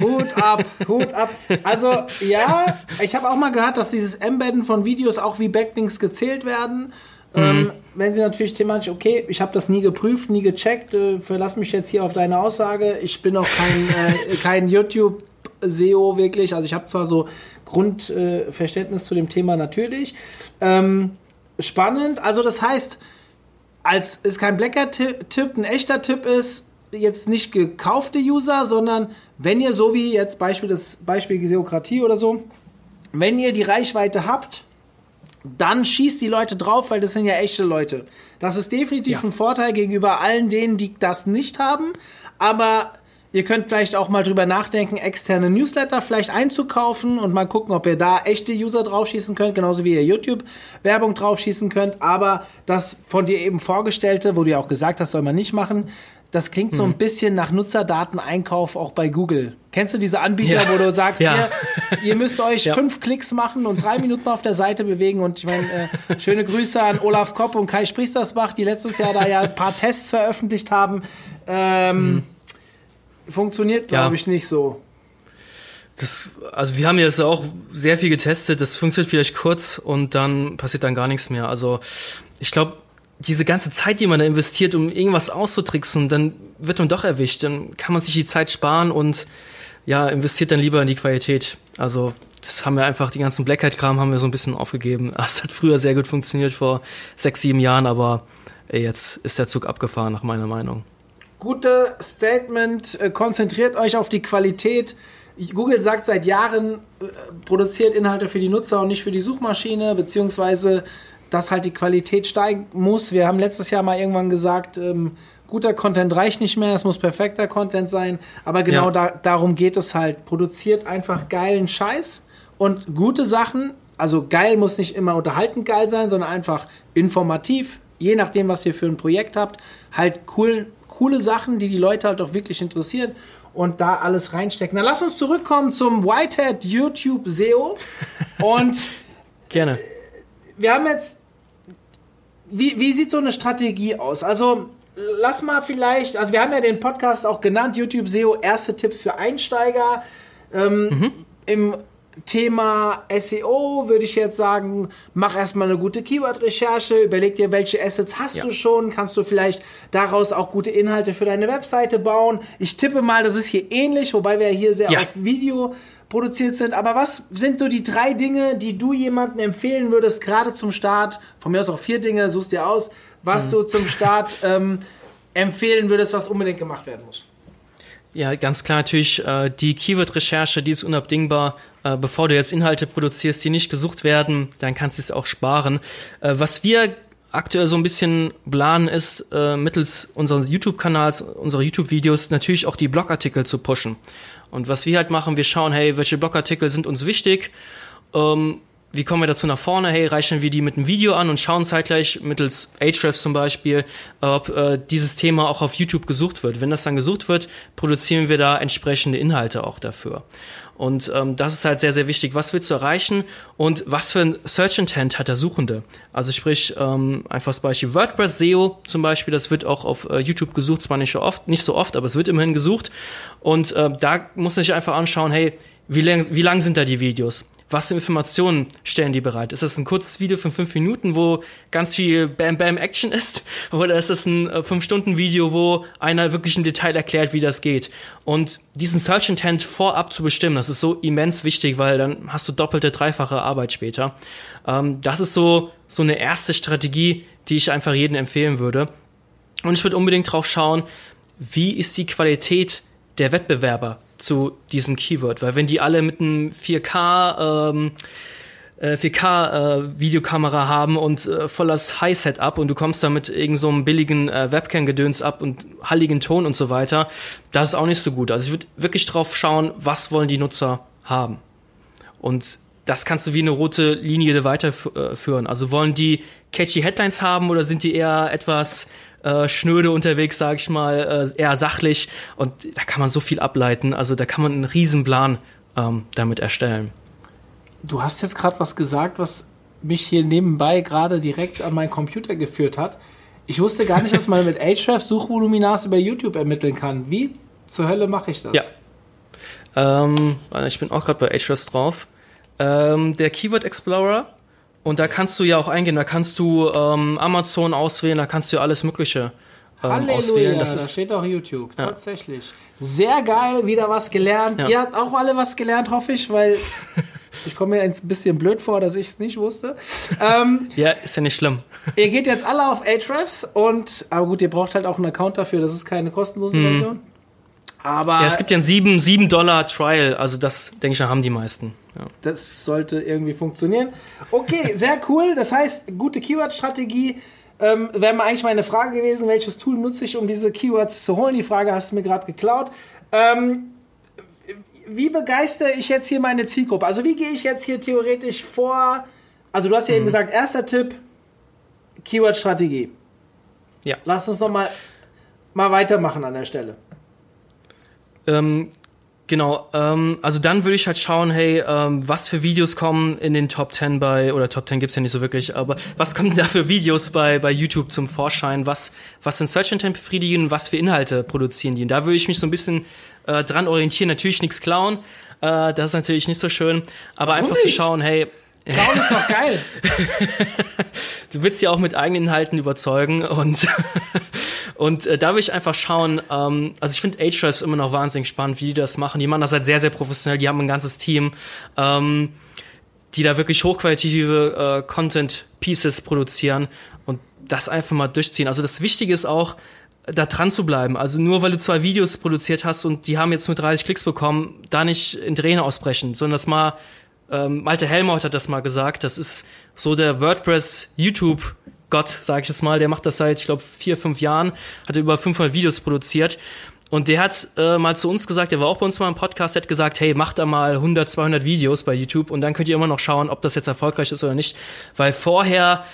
Hut ab, Hut ab. Also ja, ich habe auch mal gehört, dass dieses Embedden von Videos auch wie Backlinks gezählt werden. Mhm. Ähm, wenn sie natürlich thematisch, okay, ich habe das nie geprüft, nie gecheckt, äh, verlass mich jetzt hier auf deine Aussage. Ich bin auch kein, [laughs] äh, kein YouTube. SEO wirklich, also ich habe zwar so Grundverständnis äh, zu dem Thema natürlich. Ähm, spannend, also das heißt, als es kein Blacker-Tipp, ein echter Tipp ist, jetzt nicht gekaufte User, sondern wenn ihr so wie jetzt Beispiel das Beispiel Geokratie oder so, wenn ihr die Reichweite habt, dann schießt die Leute drauf, weil das sind ja echte Leute. Das ist definitiv ja. ein Vorteil gegenüber allen denen, die das nicht haben. Aber Ihr könnt vielleicht auch mal drüber nachdenken, externe Newsletter vielleicht einzukaufen und mal gucken, ob ihr da echte User draufschießen könnt, genauso wie ihr YouTube-Werbung draufschießen könnt. Aber das von dir eben vorgestellte, wo du ja auch gesagt hast, soll man nicht machen, das klingt so ein hm. bisschen nach Nutzerdateneinkauf auch bei Google. Kennst du diese Anbieter, ja. wo du sagst, ja. hier, ihr müsst euch ja. fünf Klicks machen und drei Minuten auf der Seite bewegen? Und ich meine, äh, schöne Grüße an Olaf Kopp und Kai Spriestersbach, die letztes Jahr da ja ein paar Tests veröffentlicht haben. Ähm, hm. Funktioniert, glaube ich, nicht so. Das, also wir haben jetzt auch sehr viel getestet. Das funktioniert vielleicht kurz und dann passiert dann gar nichts mehr. Also ich glaube, diese ganze Zeit, die man da investiert, um irgendwas auszutricksen, dann wird man doch erwischt. Dann kann man sich die Zeit sparen und ja, investiert dann lieber in die Qualität. Also das haben wir einfach, die ganzen Blackhead-Kram haben wir so ein bisschen aufgegeben. [laughs] Das hat früher sehr gut funktioniert, vor sechs, sieben Jahren, aber jetzt ist der Zug abgefahren, nach meiner Meinung. Gute Statement, äh, konzentriert euch auf die Qualität. Google sagt seit Jahren, äh, produziert Inhalte für die Nutzer und nicht für die Suchmaschine, beziehungsweise dass halt die Qualität steigen muss. Wir haben letztes Jahr mal irgendwann gesagt, ähm, guter Content reicht nicht mehr, es muss perfekter Content sein. Aber genau ja. da, darum geht es halt. Produziert einfach geilen Scheiß und gute Sachen. Also geil muss nicht immer unterhaltend geil sein, sondern einfach informativ. Je nachdem, was ihr für ein Projekt habt, halt cool, coole Sachen, die die Leute halt auch wirklich interessieren und da alles reinstecken. Dann lass uns zurückkommen zum Whitehead YouTube SEO und [laughs] gerne. Wir haben jetzt wie, wie sieht so eine Strategie aus? Also lass mal vielleicht, also wir haben ja den Podcast auch genannt, YouTube SEO, erste Tipps für Einsteiger. Ähm, mhm. Im Thema SEO würde ich jetzt sagen, mach erstmal eine gute Keyword-Recherche, überleg dir, welche Assets hast ja. du schon, kannst du vielleicht daraus auch gute Inhalte für deine Webseite bauen. Ich tippe mal, das ist hier ähnlich, wobei wir hier sehr ja. auf Video produziert sind. Aber was sind so die drei Dinge, die du jemandem empfehlen würdest, gerade zum Start? Von mir aus auch vier Dinge, suchst dir aus, was mhm. du zum Start ähm, empfehlen würdest, was unbedingt gemacht werden muss. Ja, ganz klar natürlich äh, die Keyword-Recherche, die ist unabdingbar. Äh, bevor du jetzt Inhalte produzierst, die nicht gesucht werden, dann kannst du es auch sparen. Äh, was wir aktuell so ein bisschen planen ist, äh, mittels unseres YouTube-Kanals, unserer YouTube-Videos natürlich auch die Blogartikel zu pushen. Und was wir halt machen, wir schauen, hey, welche Blogartikel sind uns wichtig? Ähm, wie kommen wir dazu nach vorne? Hey, reichen wir die mit einem Video an und schauen zeitgleich mittels Ahrefs zum Beispiel, ob äh, dieses Thema auch auf YouTube gesucht wird. Wenn das dann gesucht wird, produzieren wir da entsprechende Inhalte auch dafür. Und ähm, das ist halt sehr, sehr wichtig. Was willst du erreichen und was für ein Search Intent hat der Suchende? Also sprich, ähm, einfach das Beispiel WordPress SEO zum Beispiel, das wird auch auf äh, YouTube gesucht, zwar nicht so oft, nicht so oft, aber es wird immerhin gesucht. Und äh, da muss man sich einfach anschauen, hey, wie lang, wie lang sind da die Videos? Was für Informationen stellen die bereit? Ist das ein kurzes Video von fünf Minuten, wo ganz viel Bam Bam Action ist? [laughs] Oder ist das ein äh, fünf Stunden Video, wo einer wirklich im Detail erklärt, wie das geht? Und diesen Search Intent vorab zu bestimmen, das ist so immens wichtig, weil dann hast du doppelte, dreifache Arbeit später. Ähm, das ist so, so eine erste Strategie, die ich einfach jedem empfehlen würde. Und ich würde unbedingt drauf schauen, wie ist die Qualität der Wettbewerber zu diesem Keyword, weil wenn die alle mit einem 4K ähm, 4K äh, Videokamera haben und äh, volles High Setup und du kommst da mit irgendeinem so billigen äh, Webcam Gedöns ab und halligen Ton und so weiter, das ist auch nicht so gut. Also ich würde wirklich drauf schauen, was wollen die Nutzer haben. Und das kannst du wie eine rote Linie weiterführen. Also wollen die catchy Headlines haben oder sind die eher etwas äh, schnöde unterwegs, sag ich mal, äh, eher sachlich. Und da kann man so viel ableiten. Also da kann man einen Riesenplan ähm, damit erstellen. Du hast jetzt gerade was gesagt, was mich hier nebenbei gerade direkt an meinen Computer geführt hat. Ich wusste gar nicht, dass man mit Ahrefs Suchvoluminas über YouTube ermitteln kann. Wie zur Hölle mache ich das? Ja. Ähm, ich bin auch gerade bei Ahrefs drauf. Ähm, der Keyword Explorer und da kannst du ja auch eingehen, da kannst du ähm, Amazon auswählen, da kannst du alles Mögliche ähm, Halleluja, auswählen. Das ist, da steht auch YouTube, ja. tatsächlich. Sehr geil, wieder was gelernt. Ja. Ihr habt auch alle was gelernt, hoffe ich, weil [laughs] ich komme mir ein bisschen blöd vor, dass ich es nicht wusste. Ähm, ja, ist ja nicht schlimm. Ihr geht jetzt alle auf Ahrefs und, aber gut, ihr braucht halt auch einen Account dafür, das ist keine kostenlose mhm. Aber ja, es gibt ja einen 7, 7 Dollar Trial, also das, denke ich, haben die meisten. Ja. Das sollte irgendwie funktionieren. Okay, sehr cool. Das heißt, gute Keyword-Strategie. Ähm, Wäre mal eigentlich meine Frage gewesen, welches Tool nutze ich, um diese Keywords zu holen? Die Frage hast du mir gerade geklaut. Ähm, wie begeistere ich jetzt hier meine Zielgruppe? Also wie gehe ich jetzt hier theoretisch vor? Also du hast ja mhm. eben gesagt, erster Tipp, Keyword-Strategie. Ja. Lass uns noch mal, mal weitermachen an der Stelle. Ähm, Genau, ähm, also dann würde ich halt schauen, hey, ähm, was für Videos kommen in den Top 10 bei, oder Top 10 gibt's ja nicht so wirklich, aber was kommen da für Videos bei, bei YouTube zum Vorschein? Was, was sind Search Intent befriedigen? Was für Inhalte produzieren die? Und da würde ich mich so ein bisschen äh, dran orientieren. Natürlich nichts klauen, äh, das ist natürlich nicht so schön, aber Warum einfach nicht? zu schauen, hey, Klauen ist doch geil. [laughs] du willst ja auch mit eigenen Inhalten überzeugen und [laughs] Und äh, da will ich einfach schauen, ähm, also ich finde Ahrefs immer noch wahnsinnig spannend, wie die das machen. Die machen das halt sehr, sehr professionell, die haben ein ganzes Team, ähm, die da wirklich hochqualitative äh, Content-Pieces produzieren und das einfach mal durchziehen. Also das Wichtige ist auch, da dran zu bleiben. Also nur weil du zwei Videos produziert hast und die haben jetzt nur 30 Klicks bekommen, da nicht in Tränen ausbrechen, sondern das mal, ähm, Malte Helmholtz hat das mal gesagt, das ist so der WordPress YouTube Gott, sage ich jetzt mal, der macht das seit, ich glaube, vier, fünf Jahren, hat über 500 Videos produziert. Und der hat äh, mal zu uns gesagt, der war auch bei uns mal im Podcast, der hat gesagt, hey, macht da mal 100, 200 Videos bei YouTube und dann könnt ihr immer noch schauen, ob das jetzt erfolgreich ist oder nicht. Weil vorher,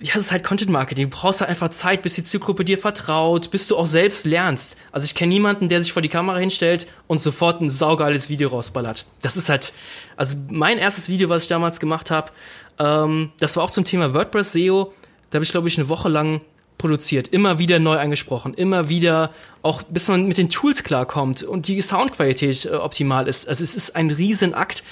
ja, es ist halt Content Marketing. Du brauchst halt einfach Zeit, bis die Zielgruppe dir vertraut, bis du auch selbst lernst. Also ich kenne niemanden, der sich vor die Kamera hinstellt und sofort ein saugeiles Video rausballert. Das ist halt, also mein erstes Video, was ich damals gemacht habe, ähm, das war auch zum Thema WordPress SEO. Da habe ich, glaube ich, eine Woche lang produziert, immer wieder neu eingesprochen, immer wieder, auch bis man mit den Tools klarkommt und die Soundqualität äh, optimal ist. Also es ist ein Riesenakt,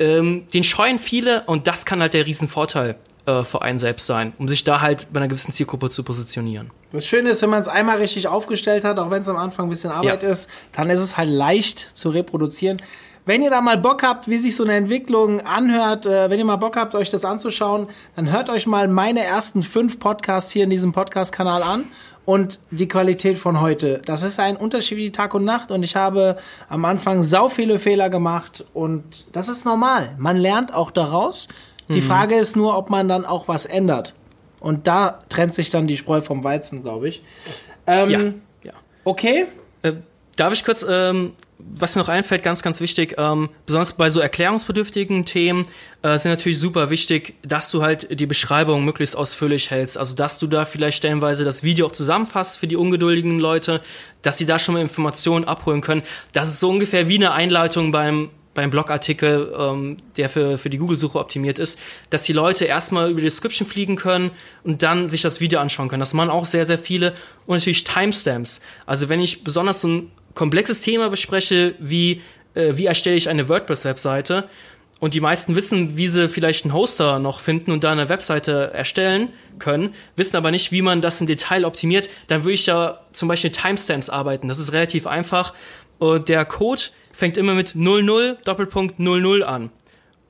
ähm, den scheuen viele und das kann halt der Riesenvorteil äh, für einen selbst sein, um sich da halt bei einer gewissen Zielgruppe zu positionieren. Das Schöne ist, wenn man es einmal richtig aufgestellt hat, auch wenn es am Anfang ein bisschen Arbeit ja. ist, dann ist es halt leicht zu reproduzieren. Wenn ihr da mal Bock habt, wie sich so eine Entwicklung anhört, äh, wenn ihr mal Bock habt, euch das anzuschauen, dann hört euch mal meine ersten fünf Podcasts hier in diesem Podcast-Kanal an und die Qualität von heute. Das ist ein Unterschied wie Tag und Nacht und ich habe am Anfang sau viele Fehler gemacht und das ist normal. Man lernt auch daraus. Die mhm. Frage ist nur, ob man dann auch was ändert. Und da trennt sich dann die Spreu vom Weizen, glaube ich. Ähm, ja, ja. Okay. Äh, darf ich kurz ähm, was mir noch einfällt, ganz, ganz wichtig, ähm, besonders bei so erklärungsbedürftigen Themen, äh, sind natürlich super wichtig, dass du halt die Beschreibung möglichst ausführlich hältst. Also, dass du da vielleicht stellenweise das Video auch zusammenfasst für die ungeduldigen Leute, dass sie da schon mal Informationen abholen können. Das ist so ungefähr wie eine Einleitung beim beim Blogartikel, ähm, der für, für die Google-Suche optimiert ist, dass die Leute erstmal über die Description fliegen können und dann sich das Video anschauen können. Das machen auch sehr, sehr viele. Und natürlich Timestamps. Also wenn ich besonders so ein komplexes Thema bespreche, wie äh, wie erstelle ich eine WordPress-Webseite und die meisten wissen, wie sie vielleicht einen Hoster noch finden und da eine Webseite erstellen können, wissen aber nicht, wie man das im Detail optimiert, dann würde ich ja zum Beispiel Timestamps arbeiten. Das ist relativ einfach. Der Code fängt immer mit 00 Doppelpunkt 00 an.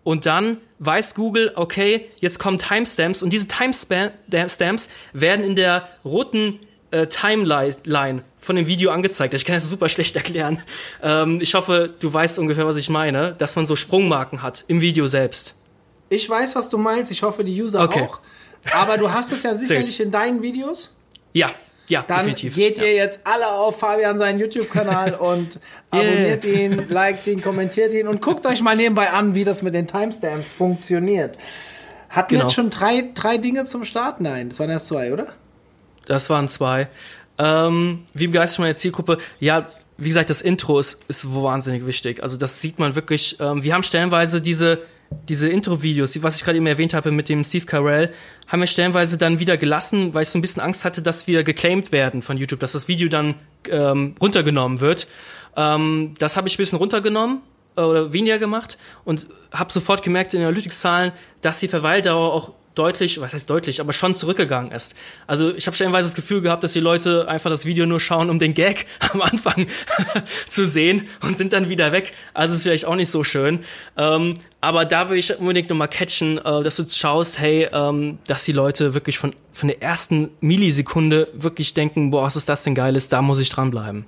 Und dann weiß Google, okay, jetzt kommen Timestamps und diese Timestamps werden in der roten äh, Timeline von dem Video angezeigt. Ich kann das super schlecht erklären. Ähm, ich hoffe, du weißt ungefähr, was ich meine, dass man so Sprungmarken hat im Video selbst. Ich weiß, was du meinst. Ich hoffe, die User okay. auch. Aber du hast es ja [laughs] sicherlich in deinen Videos. Ja, ja, Dann definitiv. geht ihr jetzt alle auf Fabian seinen YouTube-Kanal [laughs] und abonniert yeah. ihn, liked ihn, kommentiert ihn und guckt euch mal nebenbei an, wie das mit den Timestamps funktioniert. Hatten genau. wir jetzt schon drei, drei Dinge zum Start? Nein, das waren erst zwei, oder? Das waren zwei. Ähm, wie begeistert meine Zielgruppe? Ja, wie gesagt, das Intro ist, ist wahnsinnig wichtig. Also das sieht man wirklich. Ähm, wir haben stellenweise diese diese Intro-Videos, was ich gerade eben erwähnt habe mit dem Steve Carell, haben wir stellenweise dann wieder gelassen, weil ich so ein bisschen Angst hatte, dass wir geclaimed werden von YouTube, dass das Video dann ähm, runtergenommen wird. Ähm, das habe ich ein bisschen runtergenommen äh, oder weniger gemacht und habe sofort gemerkt in den Analytics-Zahlen, dass die Verweildauer auch deutlich, was heißt deutlich, aber schon zurückgegangen ist. Also ich habe stellenweise das Gefühl gehabt, dass die Leute einfach das Video nur schauen, um den Gag [laughs] am Anfang [laughs] zu sehen und sind dann wieder weg. Also ist vielleicht auch nicht so schön. Ähm, aber da würde ich unbedingt nochmal catchen, äh, dass du schaust, hey, ähm, dass die Leute wirklich von, von der ersten Millisekunde wirklich denken, boah, was ist das denn Geiles, da muss ich dranbleiben.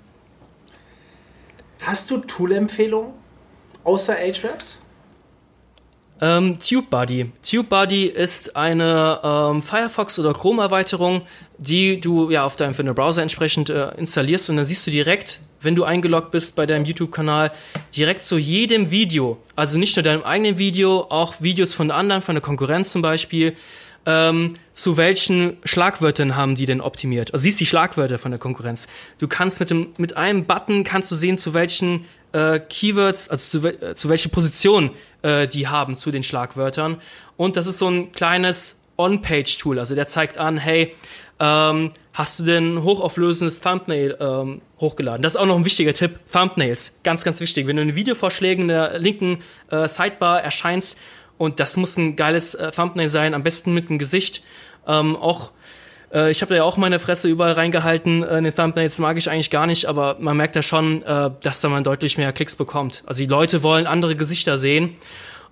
Hast du Tool-Empfehlungen außer Ahrefs? Ähm, TubeBuddy. TubeBuddy ist eine ähm, Firefox oder Chrome-Erweiterung, die du ja auf deinem Browser entsprechend äh, installierst und dann siehst du direkt, wenn du eingeloggt bist bei deinem YouTube-Kanal, direkt zu jedem Video, also nicht nur deinem eigenen Video, auch Videos von anderen, von der Konkurrenz zum Beispiel, ähm, zu welchen Schlagwörtern haben die denn optimiert. Also siehst die Schlagwörter von der Konkurrenz. Du kannst mit dem mit einem Button kannst du sehen, zu welchen äh, Keywords, also zu, äh, zu welcher Position äh, die haben zu den Schlagwörtern. Und das ist so ein kleines On-Page-Tool. Also der zeigt an, hey, ähm, hast du denn hochauflösendes Thumbnail ähm, hochgeladen? Das ist auch noch ein wichtiger Tipp. Thumbnails, ganz, ganz wichtig. Wenn du in Videovorschlägen in der linken äh, Sidebar erscheinst und das muss ein geiles äh, Thumbnail sein, am besten mit dem Gesicht, ähm, auch äh, ich habe da ja auch meine Fresse überall reingehalten. Äh, in den Thumbnails mag ich eigentlich gar nicht, aber man merkt ja schon, äh, dass da man deutlich mehr Klicks bekommt. Also die Leute wollen andere Gesichter sehen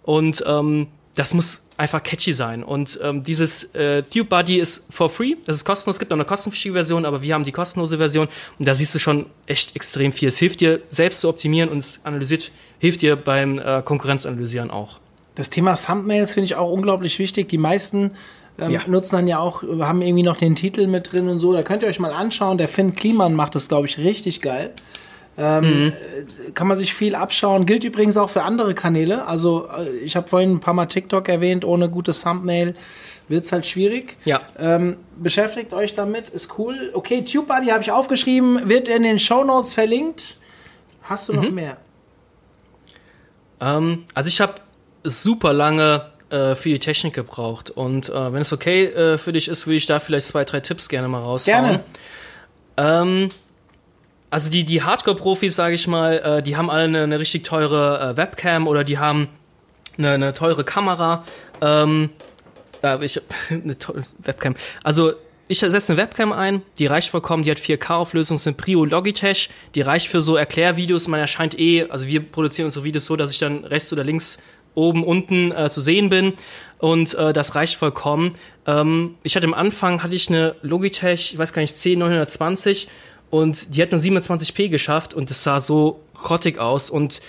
und ähm, das muss einfach catchy sein. Und ähm, dieses äh, TubeBuddy ist for free, das ist kostenlos. Es gibt auch eine kostenpflichtige Version, aber wir haben die kostenlose Version und da siehst du schon echt extrem viel. Es hilft dir selbst zu optimieren und es analysiert, hilft dir beim äh, Konkurrenzanalysieren auch. Das Thema Thumbnails finde ich auch unglaublich wichtig. Die meisten ähm, ja. nutzen dann ja auch, haben irgendwie noch den Titel mit drin und so. Da könnt ihr euch mal anschauen. Der Finn Kliman macht das, glaube ich, richtig geil. Ähm, mhm. Äh, kann man sich viel abschauen. Gilt übrigens auch für andere Kanäle. Also äh, ich habe vorhin ein paar Mal TikTok erwähnt. Ohne gutes Thumbnail wird es halt schwierig. Ja. Ähm, beschäftigt euch damit, ist cool. Okay, TubeBuddy habe ich aufgeschrieben, wird in den Show Notes verlinkt. Hast du noch mhm. mehr? Ähm, also ich habe super lange äh, für die Technik gebraucht. Und äh, wenn es okay äh, für dich ist, würde ich da vielleicht zwei, drei Tipps gerne mal raushauen. Gerne. Ähm, also die, die Hardcore-Profis, sage ich mal, äh, die haben alle eine, eine richtig teure äh, Webcam oder die haben eine, eine teure Kamera. Ähm, äh, ich, [laughs] eine teure Webcam. Also ich setze eine Webcam ein, die reicht vollkommen, die hat 4K-Auflösung, ist eine Prio Logitech, die reicht für so Erklärvideos, man erscheint eh, also wir produzieren unsere Videos so, dass ich dann rechts oder links oben, unten äh, zu sehen bin. Und äh, das reicht vollkommen. Ähm, ich hatte am Anfang hatte ich eine Logitech, ich weiß gar nicht, 10920 und die hat nur 27p geschafft und das sah so grottig aus. Und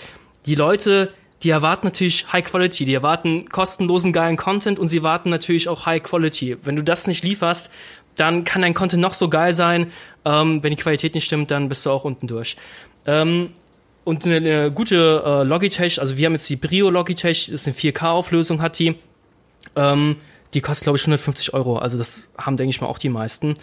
die Leute, die erwarten natürlich High Quality, die erwarten kostenlosen geilen Content und sie erwarten natürlich auch High Quality. Wenn du das nicht lieferst, dann kann dein Content noch so geil sein. Ähm, wenn die Qualität nicht stimmt, dann bist du auch unten durch. Ähm, und eine, eine gute äh, Logitech, also wir haben jetzt die Brio Logitech, das ist eine 4K-Auflösung, hat die. Ähm, die kostet, glaube ich, 150 Euro. Also das haben, denke ich mal, auch die meisten.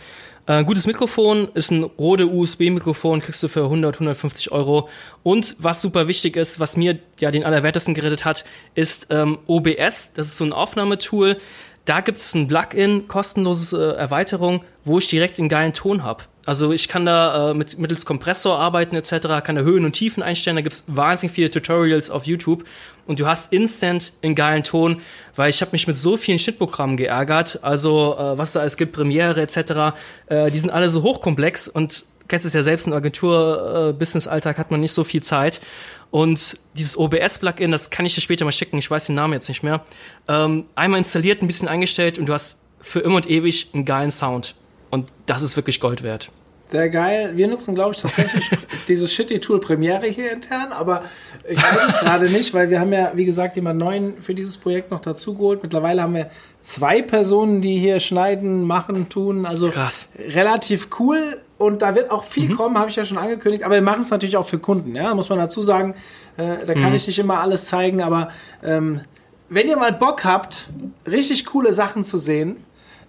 Äh, gutes Mikrofon ist ein Rode USB-Mikrofon, kriegst du für 100, 150 Euro. Und was super wichtig ist, was mir ja den allerwertesten geredet hat, ist ähm, OBS. Das ist so ein Aufnahmetool. Da gibt es ein Plugin, kostenlose äh, Erweiterung, wo ich direkt einen geilen Ton habe. Also ich kann da äh, mit, mittels Kompressor arbeiten etc., kann da Höhen und Tiefen einstellen, da gibt's wahnsinnig viele Tutorials auf YouTube und du hast instant einen geilen Ton, weil ich habe mich mit so vielen Schnittprogrammen geärgert, also äh, was da alles gibt, Premiere etc., äh, die sind alle so hochkomplex und kennst es ja selbst, im Agentur-Business-Alltag hat man nicht so viel Zeit und dieses OBS-Plugin, das kann ich dir später mal schicken, ich weiß den Namen jetzt nicht mehr, ähm, einmal installiert, ein bisschen eingestellt und du hast für immer und ewig einen geilen Sound. Und das ist wirklich Gold wert. Sehr geil. Wir nutzen, glaube ich, tatsächlich [laughs] dieses Shitty-Tool Premiere hier intern, aber ich weiß es gerade nicht, weil wir haben ja, wie gesagt, jemand neuen für dieses Projekt noch dazu geholt. Mittlerweile haben wir zwei Personen, die hier schneiden, machen, tun. Also Krass. relativ cool. Und da wird auch viel mhm. kommen, habe ich ja schon angekündigt. Aber wir machen es natürlich auch für Kunden, ja, muss man dazu sagen. Äh, da kann mhm. ich nicht immer alles zeigen, aber ähm, wenn ihr mal Bock habt, richtig coole Sachen zu sehen,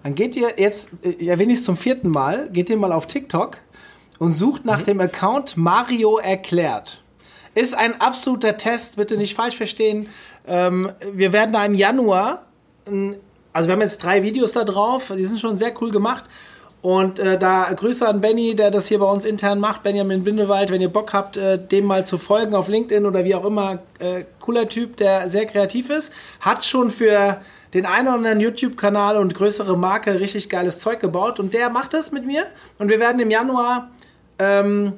dann geht ihr jetzt, äh, ich es zum vierten Mal, geht ihr mal auf TikTok und sucht nach mhm. dem Account Mario erklärt. Ist ein absoluter Test, bitte nicht falsch verstehen. Ähm, wir werden da im Januar, also wir haben jetzt drei Videos da drauf, die sind schon sehr cool gemacht. Und äh, da Grüße an Benny, der das hier bei uns intern macht, Benjamin Bindewald, wenn ihr Bock habt, äh, dem mal zu folgen auf LinkedIn oder wie auch immer, äh, cooler Typ, der sehr kreativ ist, hat schon für den einen oder anderen YouTube-Kanal und größere Marke richtig geiles Zeug gebaut und der macht das mit mir und wir werden im Januar ähm,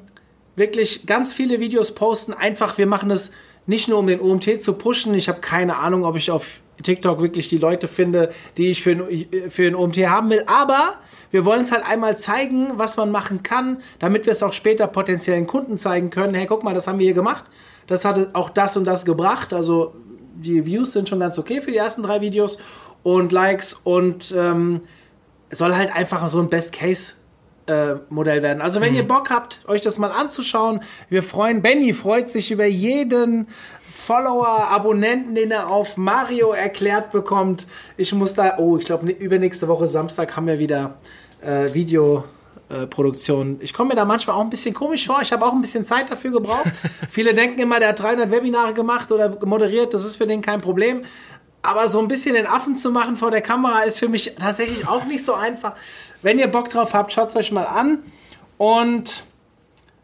wirklich ganz viele Videos posten. Einfach, wir machen das nicht nur um den OMT zu pushen. Ich habe keine Ahnung, ob ich auf TikTok wirklich die Leute finde, die ich für, für den OMT haben will, aber wir wollen es halt einmal zeigen, was man machen kann, damit wir es auch später potenziellen Kunden zeigen können. Hey, guck mal, das haben wir hier gemacht. Das hat auch das und das gebracht. Also die Views sind schon ganz okay für die ersten drei Videos und Likes und ähm, soll halt einfach so ein Best-Case äh, Modell werden. Also wenn mhm. ihr Bock habt, euch das mal anzuschauen, wir freuen, Benny freut sich über jeden Follower, Abonnenten, den er auf Mario erklärt bekommt. Ich muss da, oh, ich glaube, übernächste Woche Samstag haben wir wieder äh, Video. Produktion. Ich komme mir da manchmal auch ein bisschen komisch vor. Ich habe auch ein bisschen Zeit dafür gebraucht. [laughs] Viele denken immer, der hat 300 Webinare gemacht oder moderiert. Das ist für den kein Problem. Aber so ein bisschen den Affen zu machen vor der Kamera ist für mich tatsächlich auch nicht so einfach. Wenn ihr Bock drauf habt, schaut es euch mal an. Und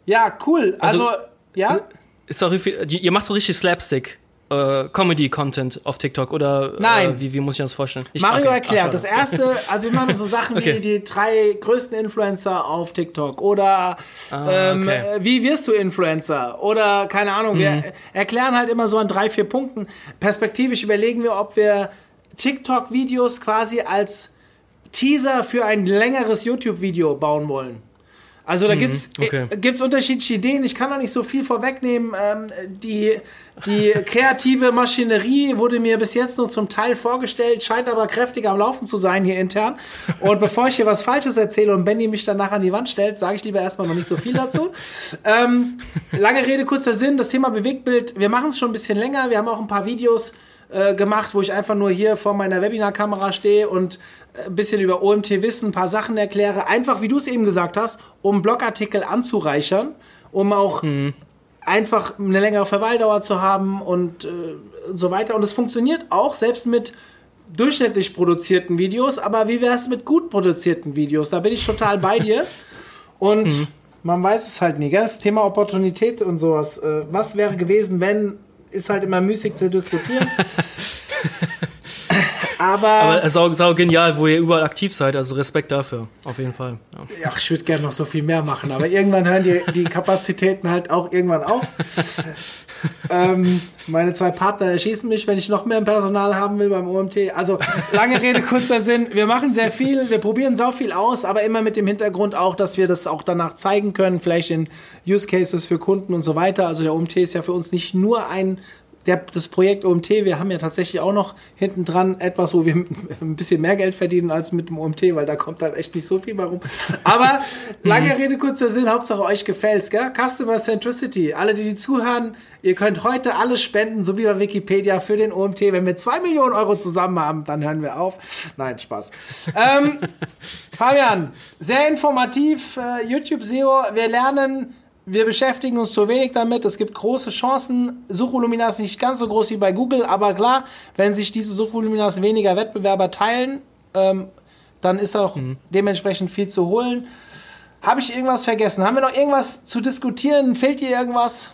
ja, cool. Also, also ja. Äh, sorry, ihr macht so richtig Slapstick äh, Comedy-Content auf TikTok oder äh, Nein. Äh, wie, wie muss ich das vorstellen? Ich, Mario okay. erklärt. Ach, das erste, also wir machen so Sachen [laughs] okay. wie die drei größten Influencer auf TikTok oder ah, ähm, okay. wie wirst du Influencer oder keine Ahnung. Mhm. Wir erklären halt immer so an drei, vier Punkten. Perspektivisch überlegen wir, ob wir TikTok-Videos quasi als Teaser für ein längeres YouTube-Video bauen wollen. Also da mhm, gibt's okay. äh, unterschiedliche Ideen. Ich kann da nicht so viel vorwegnehmen. Ähm, die, die kreative Maschinerie wurde mir bis jetzt nur zum Teil vorgestellt, scheint aber kräftig am Laufen zu sein hier intern. Und [laughs] bevor ich hier was Falsches erzähle und Benny mich danach an die Wand stellt, sage ich lieber erstmal noch nicht so viel dazu. [laughs] ähm, lange Rede, kurzer Sinn. Das Thema Bewegtbild, wir machen es schon ein bisschen länger. Wir haben auch ein paar Videos äh, gemacht, wo ich einfach nur hier vor meiner Webinarkamera stehe und ein bisschen über OMT wissen, ein paar Sachen erkläre, einfach wie du es eben gesagt hast, um Blogartikel anzureichern, um auch mhm. einfach eine längere Verweildauer zu haben und, äh, und so weiter. Und es funktioniert auch selbst mit durchschnittlich produzierten Videos, aber wie wäre es mit gut produzierten Videos? Da bin ich total bei [laughs] dir. Und mhm. man weiß es halt nie, gell? Das Thema Opportunität und sowas. Äh, was wäre gewesen, wenn, ist halt immer müßig zu diskutieren. [laughs] Aber, Aber es ist auch, sau genial, wo ihr überall aktiv seid. Also Respekt dafür, auf jeden Fall. Ja, ja ich würde gerne noch so viel mehr machen. Aber irgendwann hören die, die Kapazitäten halt auch irgendwann auf. ähm, meine zwei Partner erschießen mich, wenn ich noch mehr Personal haben will beim OMT. Also lange Rede, kurzer Sinn. Wir machen sehr viel, wir probieren so viel aus, aber immer mit dem Hintergrund auch, dass wir das auch danach zeigen können, vielleicht in Use Cases für Kunden und so weiter. Also der OMT ist ja für uns nicht nur ein der, das Projekt OMT, wir haben ja tatsächlich auch noch hinten dran etwas, wo wir [laughs] ein bisschen mehr Geld verdienen als mit dem OMT, weil da kommt halt echt nicht so viel bei rum. Aber [laughs] lange Rede, kurzer Sinn, Hauptsache euch gefällt's, gell? Customer Centricity. Alle, die, die zuhören, ihr könnt heute alles spenden, so wie bei Wikipedia für den OMT. Wenn wir zwei Millionen Euro zusammen haben, dann hören wir auf. Nein, Spaß. ähm, [laughs] Fabian, sehr informativ, äh, YouTube SEO. Wir lernen wir beschäftigen uns zu wenig damit. Es gibt große Chancen. Suchvolumina ist nicht ganz so groß wie bei Google, aber klar, wenn sich diese Suchvoluminas weniger Wettbewerber teilen, ähm, dann ist auch mhm. dementsprechend viel zu holen. Habe ich irgendwas vergessen? Haben wir noch irgendwas zu diskutieren? Fehlt dir irgendwas?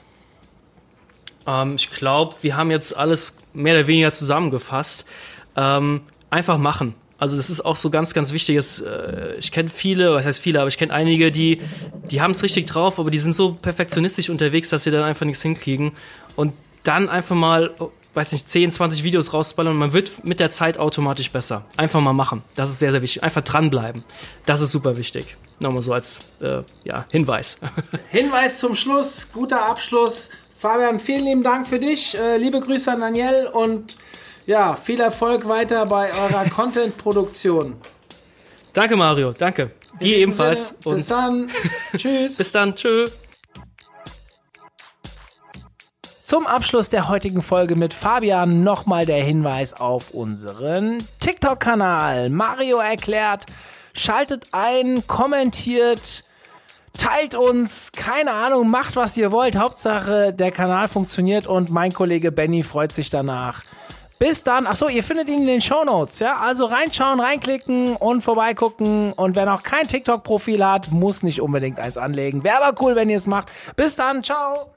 Ähm, ich glaube, wir haben jetzt alles mehr oder weniger zusammengefasst. Ähm, einfach machen. Also das ist auch so ganz, ganz wichtiges. Äh, ich kenne viele, was heißt viele, aber ich kenne einige, die, die haben es richtig drauf, aber die sind so perfektionistisch unterwegs, dass sie dann einfach nichts hinkriegen. Und dann einfach mal, weiß nicht, 10, 20 Videos rausballern und man wird mit der Zeit automatisch besser. Einfach mal machen. Das ist sehr, sehr wichtig. Einfach dranbleiben. Das ist super wichtig. Nochmal so als äh, ja, Hinweis. [laughs] Hinweis zum Schluss, guter Abschluss. Fabian, vielen lieben Dank für dich. Äh, liebe Grüße an Daniel und ja, viel Erfolg weiter bei eurer [laughs] Content-Produktion. Danke, Mario. Danke. Dir ebenfalls. Sinne, bis dann. [laughs] Tschüss. Bis dann. Tschö. Zum Abschluss der heutigen Folge mit Fabian nochmal der Hinweis auf unseren TikTok-Kanal. Mario erklärt, schaltet ein, kommentiert, teilt uns, keine Ahnung, macht was ihr wollt. Hauptsache der Kanal funktioniert und mein Kollege Benny freut sich danach. Bis dann. Achso, ihr findet ihn in den Show Notes. Ja? Also reinschauen, reinklicken und vorbeigucken. Und wer noch kein TikTok-Profil hat, muss nicht unbedingt eins anlegen. Wäre aber cool, wenn ihr es macht. Bis dann. Ciao.